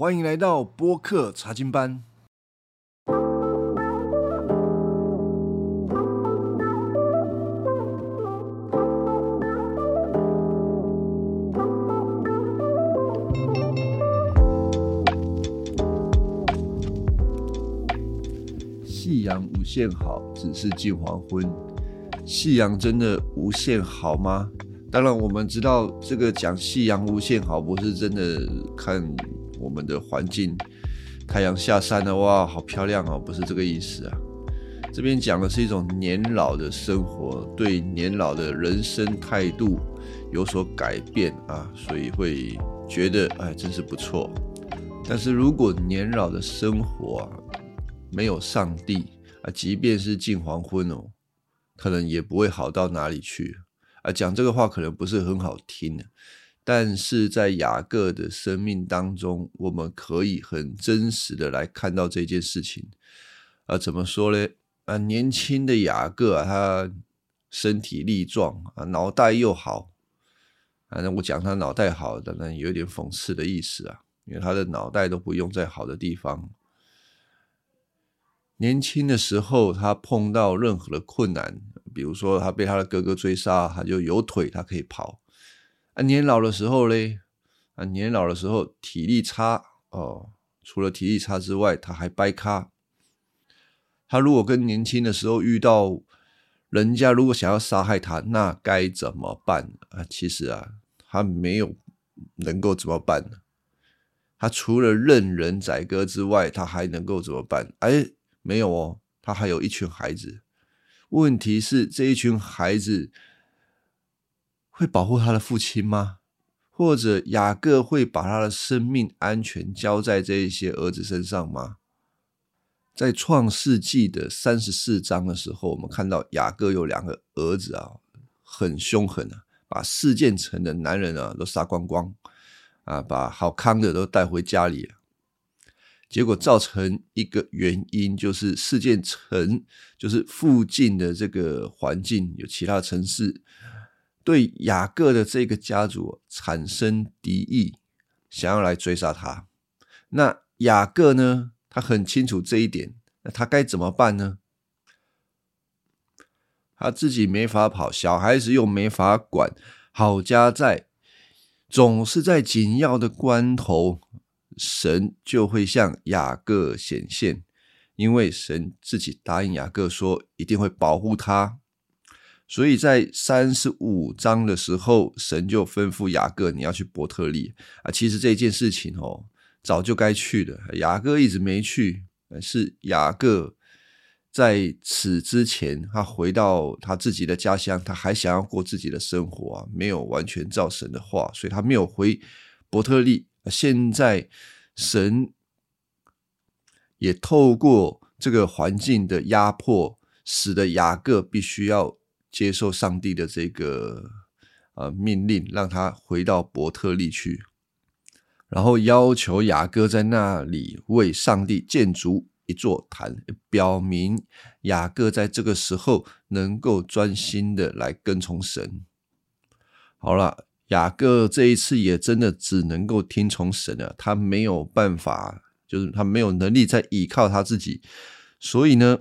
欢迎来到播客查经班。夕阳无限好，只是近黄昏。夕阳真的无限好吗？当然，我们知道这个讲夕阳无限好，不是真的看我们的环境，太阳下山了，哇，好漂亮哦，不是这个意思啊。这边讲的是一种年老的生活，对年老的人生态度有所改变啊，所以会觉得哎，真是不错。但是如果年老的生活啊，没有上帝啊，即便是近黄昏哦，可能也不会好到哪里去啊。讲这个话可能不是很好听的，但是在雅各的生命当中，我们可以很真实的来看到这件事情啊。怎么说呢？啊，年轻的雅各啊，他身体力壮啊，脑袋又好啊。那我讲他脑袋好，当然有点讽刺的意思啊，因为他的脑袋都不用在好的地方。年轻的时候，他碰到任何的困难，比如说他被他的哥哥追杀，他就有腿，他可以跑。啊，年老的时候嘞，啊，年老的时候体力差哦，除了体力差之外，他还掰咖。他如果跟年轻的时候遇到人家如果想要杀害他，那该怎么办啊？其实啊，他没有能够怎么办呢？他除了任人宰割之外，他还能够怎么办？哎，没有哦，他还有一群孩子。问题是这一群孩子会保护他的父亲吗？或者雅各会把他的生命安全交在这一些儿子身上吗？在创世纪的三十四章的时候，我们看到雅各有两个儿子啊，很凶狠啊，把四件城的男人啊都杀光光啊，把好康的都带回家里。结果造成一个原因，就是四件城，就是附近的这个环境有其他城市对雅各的这个家族产生敌意，想要来追杀他。那雅各呢？他很清楚这一点，那他该怎么办呢？他自己没法跑，小孩子又没法管，好家在总是在紧要的关头，神就会向雅各显现，因为神自己答应雅各说一定会保护他，所以在三十五章的时候，神就吩咐雅各你要去伯特利啊。其实这件事情哦。早就该去的，雅各一直没去。是雅各在此之前，他回到他自己的家乡，他还想要过自己的生活啊，没有完全照神的话，所以他没有回伯特利。现在神也透过这个环境的压迫，使得雅各必须要接受上帝的这个呃命令，让他回到伯特利去。然后要求雅各在那里为上帝建筑一座坛，表明雅各在这个时候能够专心的来跟从神。好了，雅各这一次也真的只能够听从神了，他没有办法，就是他没有能力再依靠他自己，所以呢。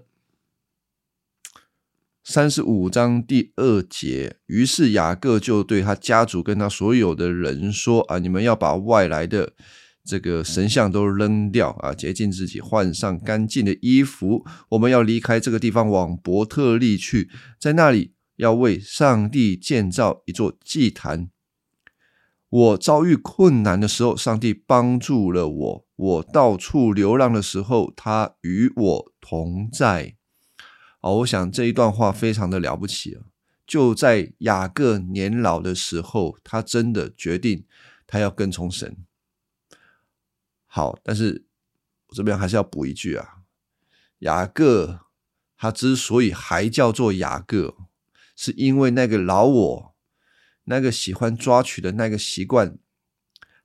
三十五章第二节，于是雅各就对他家族跟他所有的人说：“啊，你们要把外来的这个神像都扔掉啊，洁净自己，换上干净的衣服。我们要离开这个地方，往伯特利去，在那里要为上帝建造一座祭坛。我遭遇困难的时候，上帝帮助了我；我到处流浪的时候，他与我同在。”哦，我想这一段话非常的了不起啊！就在雅各年老的时候，他真的决定他要跟从神。好，但是我这边还是要补一句啊，雅各他之所以还叫做雅各，是因为那个老我，那个喜欢抓取的那个习惯。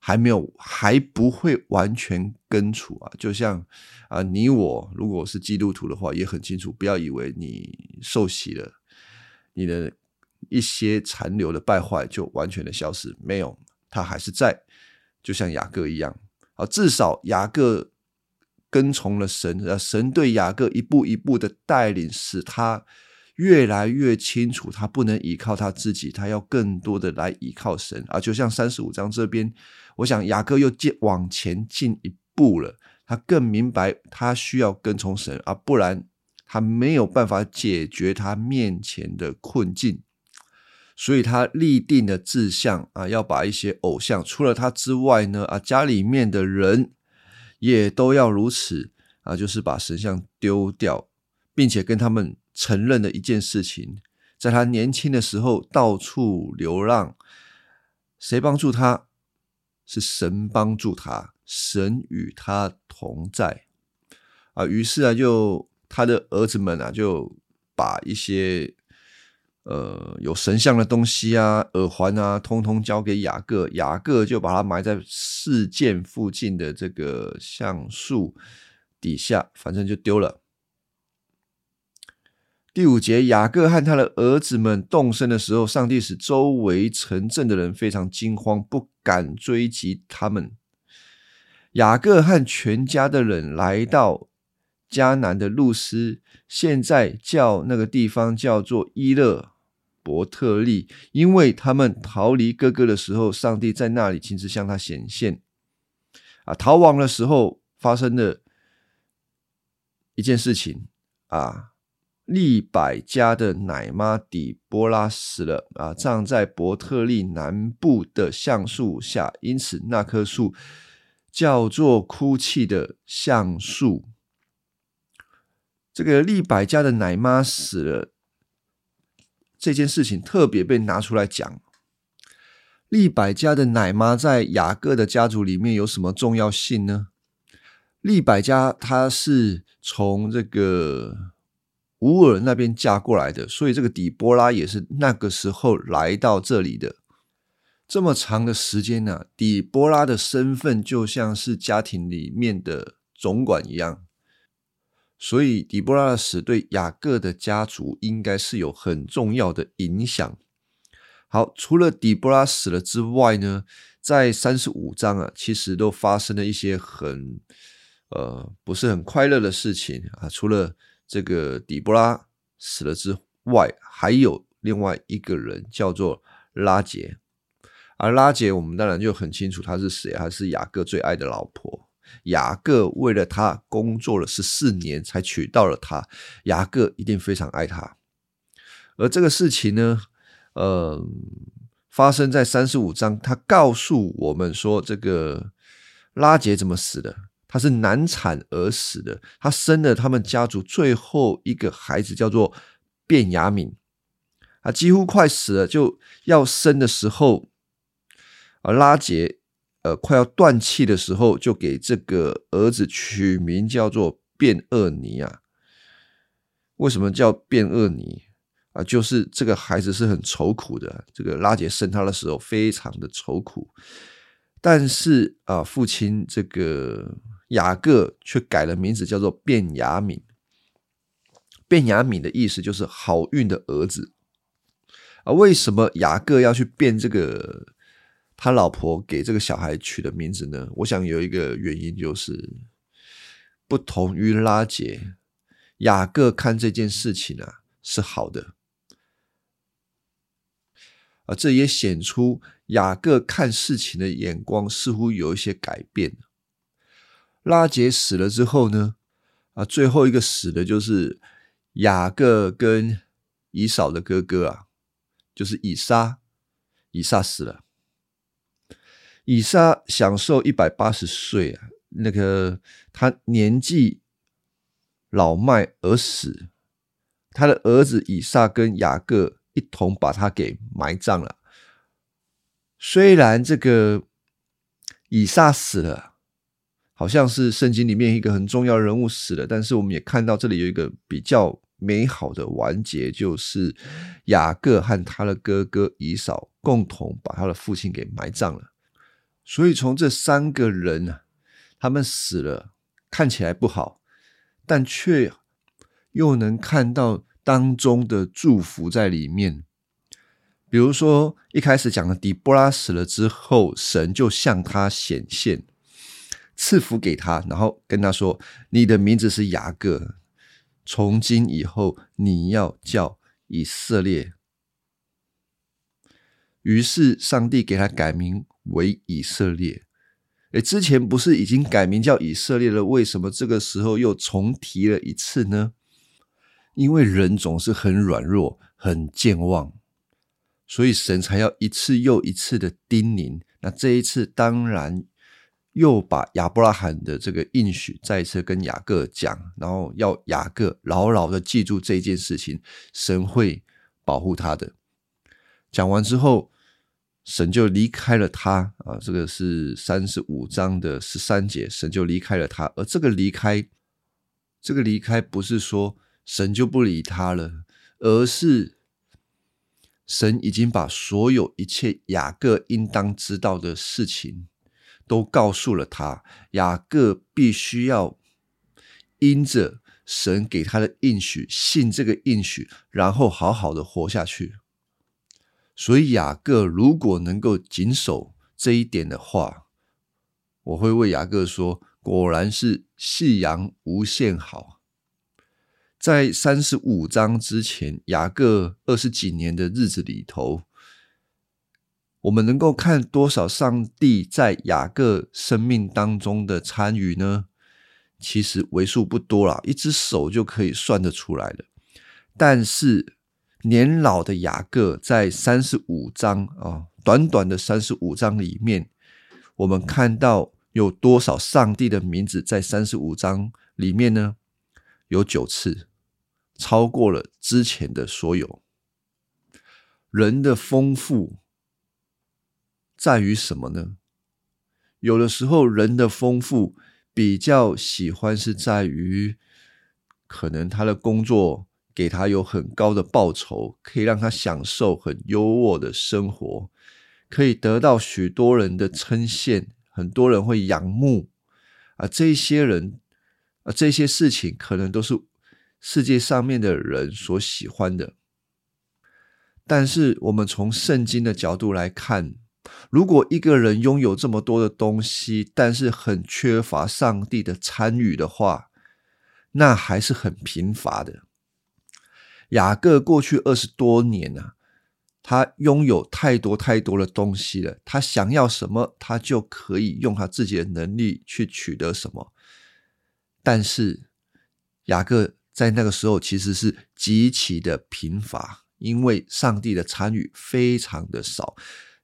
还没有，还不会完全根除啊！就像啊，你我如果是基督徒的话，也很清楚，不要以为你受洗了，你的一些残留的败坏就完全的消失，没有，它还是在，就像雅各一样，啊，至少雅各跟从了神，啊，神对雅各一步一步的带领，使他越来越清楚，他不能依靠他自己，他要更多的来依靠神啊。就像三十五章这边，我想雅各又进往前进一步了，他更明白他需要跟从神啊，不然他没有办法解决他面前的困境。所以他立定了志向啊，要把一些偶像，除了他之外呢啊，家里面的人也都要如此啊，就是把神像丢掉，并且跟他们承认了一件事情：在他年轻的时候到处流浪，谁帮助他？是神帮助他，神与他同在啊。于是啊，就他的儿子们啊，就把一些。呃，有神像的东西啊，耳环啊，通通交给雅各，雅各就把它埋在事件附近的这个橡树底下，反正就丢了。第五节，雅各和他的儿子们动身的时候，上帝使周围城镇的人非常惊慌，不敢追击他们。雅各和全家的人来到迦南的路斯，现在叫那个地方叫做伊勒。伯特利，因为他们逃离哥哥的时候，上帝在那里亲自向他显现。啊，逃亡的时候发生的一件事情啊，利百家的奶妈底波拉死了啊，葬在伯特利南部的橡树下，因此那棵树叫做哭泣的橡树。这个利百家的奶妈死了。这件事情特别被拿出来讲。利百家的奶妈在雅各的家族里面有什么重要性呢？利百家他是从这个乌尔那边嫁过来的，所以这个底波拉也是那个时候来到这里的。这么长的时间呢，底波拉的身份就像是家庭里面的总管一样。所以，底波拉的死对雅各的家族应该是有很重要的影响。好，除了底波拉死了之外呢，在三十五章啊，其实都发生了一些很呃不是很快乐的事情啊。除了这个底波拉死了之外，还有另外一个人叫做拉杰，而拉杰我们当然就很清楚他是谁，他是雅各最爱的老婆。雅各为了他工作了十四年，才娶到了她。雅各一定非常爱她。而这个事情呢，呃，发生在三十五章。他告诉我们说，这个拉杰怎么死的？他是难产而死的。他生了他们家族最后一个孩子，叫做卞雅敏。啊，几乎快死了，就要生的时候，啊，拉杰。呃，快要断气的时候，就给这个儿子取名叫做卞厄尼啊。为什么叫卞厄尼啊？就是这个孩子是很愁苦的。这个拉杰生他的时候非常的愁苦，但是啊，父亲这个雅各却改了名字叫做卞雅敏。卞雅敏的意思就是好运的儿子啊。为什么雅各要去变这个？他老婆给这个小孩取的名字呢？我想有一个原因就是，不同于拉杰，雅各看这件事情啊是好的，啊，这也显出雅各看事情的眼光似乎有一些改变。拉杰死了之后呢，啊，最后一个死的就是雅各跟以扫的哥哥啊，就是以撒，以撒死了。以撒享受一百八十岁啊，那个他年纪老迈而死，他的儿子以撒跟雅各一同把他给埋葬了。虽然这个以撒死了，好像是圣经里面一个很重要人物死了，但是我们也看到这里有一个比较美好的完结，就是雅各和他的哥哥以扫共同把他的父亲给埋葬了。所以从这三个人呢，他们死了，看起来不好，但却又能看到当中的祝福在里面。比如说一开始讲的底波拉死了之后，神就向他显现，赐福给他，然后跟他说：“你的名字是雅各，从今以后你要叫以色列。”于是上帝给他改名为以色列。诶，之前不是已经改名叫以色列了？为什么这个时候又重提了一次呢？因为人总是很软弱、很健忘，所以神才要一次又一次的叮咛。那这一次当然又把亚伯拉罕的这个应许再一次跟雅各讲，然后要雅各牢牢的记住这件事情，神会保护他的。讲完之后。神就离开了他啊，这个是三十五章的十三节，神就离开了他。而这个离开，这个离开不是说神就不理他了，而是神已经把所有一切雅各应当知道的事情都告诉了他。雅各必须要因着神给他的应许，信这个应许，然后好好的活下去。所以雅各如果能够谨守这一点的话，我会为雅各说：果然是夕阳无限好。在三十五章之前，雅各二十几年的日子里头，我们能够看多少上帝在雅各生命当中的参与呢？其实为数不多了，一只手就可以算得出来了。但是。年老的雅各在三十五章啊，短短的三十五章里面，我们看到有多少上帝的名字在三十五章里面呢？有九次，超过了之前的所有。人的丰富在于什么呢？有的时候，人的丰富比较喜欢是在于，可能他的工作。给他有很高的报酬，可以让他享受很优渥的生活，可以得到许多人的称羡，很多人会仰慕啊，这些人啊，这些事情可能都是世界上面的人所喜欢的。但是我们从圣经的角度来看，如果一个人拥有这么多的东西，但是很缺乏上帝的参与的话，那还是很贫乏的。雅各过去二十多年啊，他拥有太多太多的东西了。他想要什么，他就可以用他自己的能力去取得什么。但是雅各在那个时候其实是极其的贫乏，因为上帝的参与非常的少。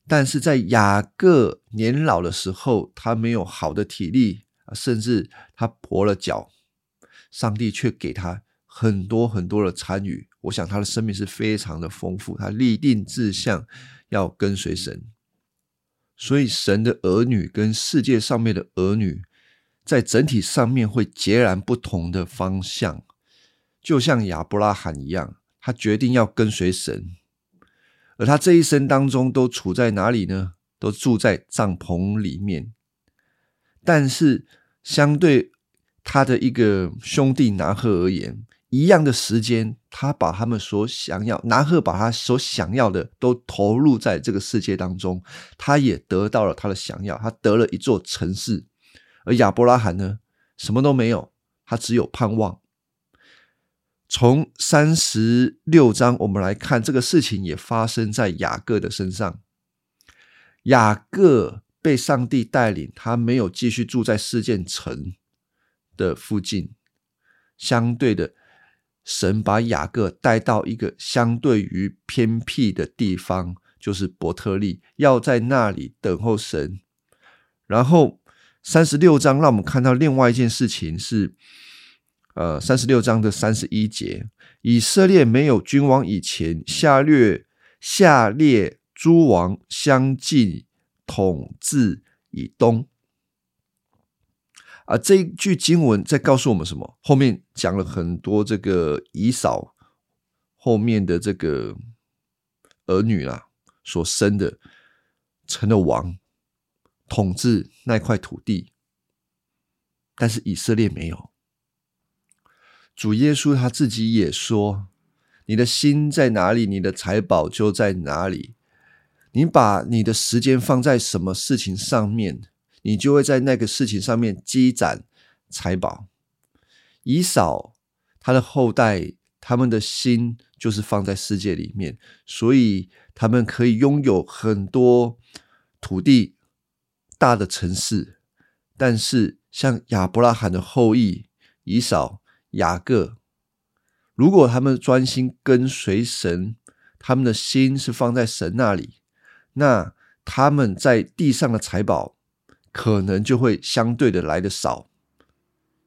但是在雅各年老的时候，他没有好的体力甚至他跛了脚，上帝却给他很多很多的参与。我想他的生命是非常的丰富，他立定志向要跟随神，所以神的儿女跟世界上面的儿女，在整体上面会截然不同的方向。就像亚伯拉罕一样，他决定要跟随神，而他这一生当中都处在哪里呢？都住在帐篷里面。但是相对他的一个兄弟拿赫而言，一样的时间，他把他们所想要，拿赫把他所想要的都投入在这个世界当中，他也得到了他的想要，他得了一座城市。而亚伯拉罕呢，什么都没有，他只有盼望。从三十六章我们来看，这个事情也发生在雅各的身上。雅各被上帝带领，他没有继续住在事件城的附近，相对的。神把雅各带到一个相对于偏僻的地方，就是伯特利，要在那里等候神。然后三十六章让我们看到另外一件事情是，呃，三十六章的三十一节，以色列没有君王以前，下列下列诸王相继统治以东。啊，这一句经文在告诉我们什么？后面讲了很多这个以扫后面的这个儿女啦，所生的成了王，统治那块土地，但是以色列没有。主耶稣他自己也说：“你的心在哪里，你的财宝就在哪里。你把你的时间放在什么事情上面？”你就会在那个事情上面积攒财宝。以扫他的后代，他们的心就是放在世界里面，所以他们可以拥有很多土地、大的城市。但是像亚伯拉罕的后裔以扫、雅各，如果他们专心跟随神，他们的心是放在神那里，那他们在地上的财宝可能就会相对的来的少。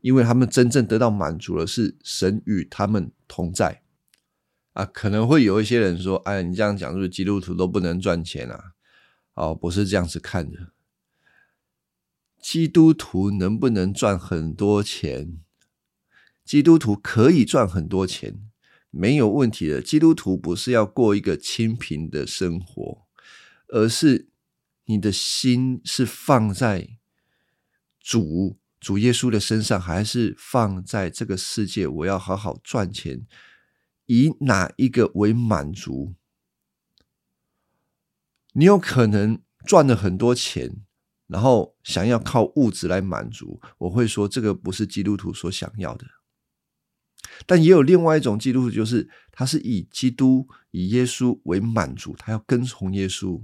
因为他们真正得到满足的是神与他们同在啊，可能会有一些人说：“哎，你这样讲是不是基督徒都不能赚钱啊？”哦，不是这样子看的。基督徒能不能赚很多钱？基督徒可以赚很多钱，没有问题的。基督徒不是要过一个清贫的生活，而是你的心是放在主。主耶稣的身上，还是放在这个世界？我要好好赚钱，以哪一个为满足？你有可能赚了很多钱，然后想要靠物质来满足。我会说，这个不是基督徒所想要的。但也有另外一种基督徒，就是他是以基督、以耶稣为满足，他要跟从耶稣，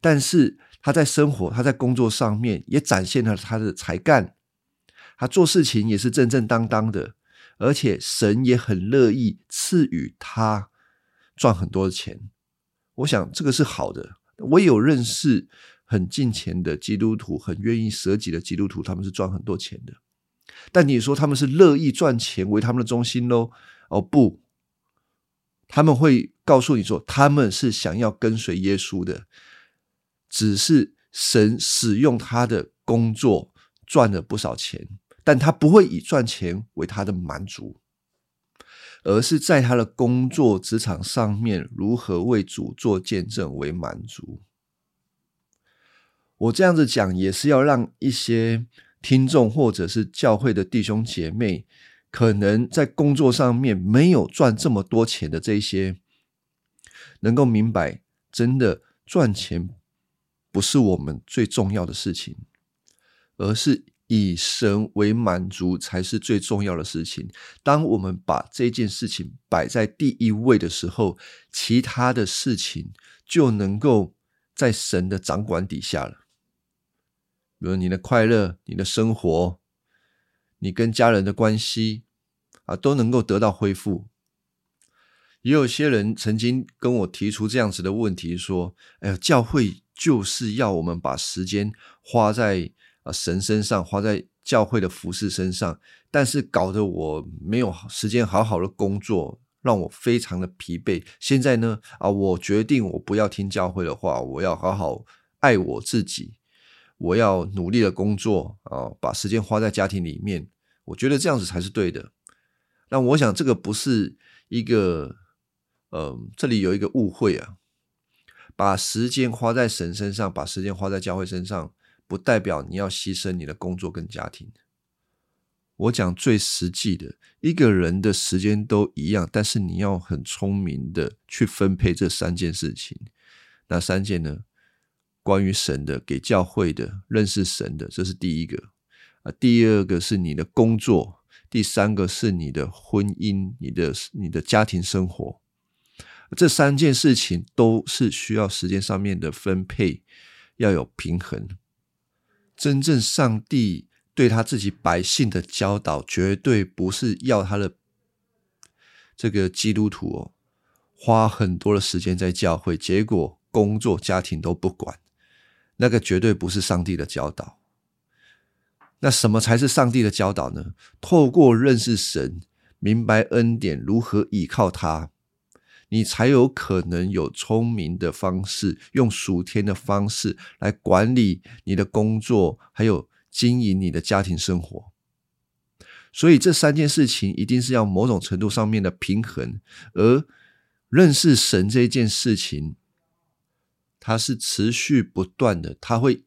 但是他在生活、他在工作上面也展现了他的才干。他做事情也是正正当当的，而且神也很乐意赐予他赚很多的钱。我想这个是好的。我有认识很近钱的基督徒，很愿意舍己的基督徒，他们是赚很多钱的。但你说他们是乐意赚钱为他们的中心喽？哦不，他们会告诉你说，他们是想要跟随耶稣的，只是神使用他的工作赚了不少钱。但他不会以赚钱为他的满足，而是在他的工作职场上面如何为主做见证为满足。我这样子讲，也是要让一些听众或者是教会的弟兄姐妹，可能在工作上面没有赚这么多钱的这些，能够明白，真的赚钱不是我们最重要的事情，而是。以神为满足才是最重要的事情。当我们把这件事情摆在第一位的时候，其他的事情就能够在神的掌管底下了。比如你的快乐、你的生活、你跟家人的关系啊，都能够得到恢复。也有些人曾经跟我提出这样子的问题，说：“哎呀，教会就是要我们把时间花在……”啊，神身上花在教会的服饰身上，但是搞得我没有时间好好的工作，让我非常的疲惫。现在呢，啊，我决定我不要听教会的话，我要好好爱我自己，我要努力的工作啊，把时间花在家庭里面。我觉得这样子才是对的。那我想这个不是一个，呃，这里有一个误会啊，把时间花在神身上，把时间花在教会身上。不代表你要牺牲你的工作跟家庭。我讲最实际的，一个人的时间都一样，但是你要很聪明的去分配这三件事情。哪三件呢？关于神的，给教会的，认识神的，这是第一个啊。第二个是你的工作，第三个是你的婚姻，你的你的家庭生活。这三件事情都是需要时间上面的分配，要有平衡。真正上帝对他自己百姓的教导，绝对不是要他的这个基督徒哦，花很多的时间在教会，结果工作家庭都不管，那个绝对不是上帝的教导。那什么才是上帝的教导呢？透过认识神，明白恩典，如何依靠他。你才有可能有聪明的方式，用属天的方式来管理你的工作，还有经营你的家庭生活。所以这三件事情一定是要某种程度上面的平衡。而认识神这件事情，它是持续不断的，它会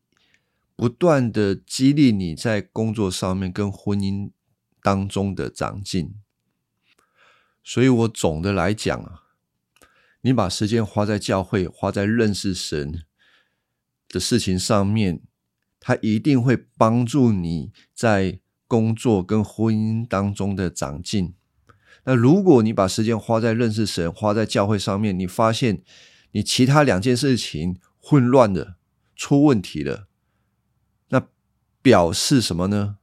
不断的激励你在工作上面跟婚姻当中的长进。所以我总的来讲啊。你把时间花在教会、花在认识神的事情上面，它一定会帮助你在工作跟婚姻当中的长进。那如果你把时间花在认识神、花在教会上面，你发现你其他两件事情混乱了、出问题了，那表示什么呢？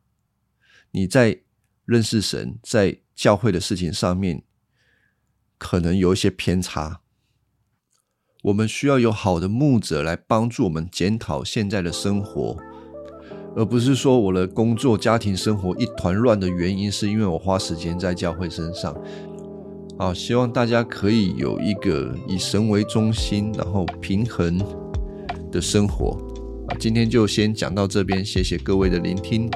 你在认识神、在教会的事情上面，可能有一些偏差。我们需要有好的牧者来帮助我们检讨现在的生活，而不是说我的工作、家庭生活一团乱的原因是因为我花时间在教会身上。好，希望大家可以有一个以神为中心，然后平衡的生活。啊，今天就先讲到这边，谢谢各位的聆听。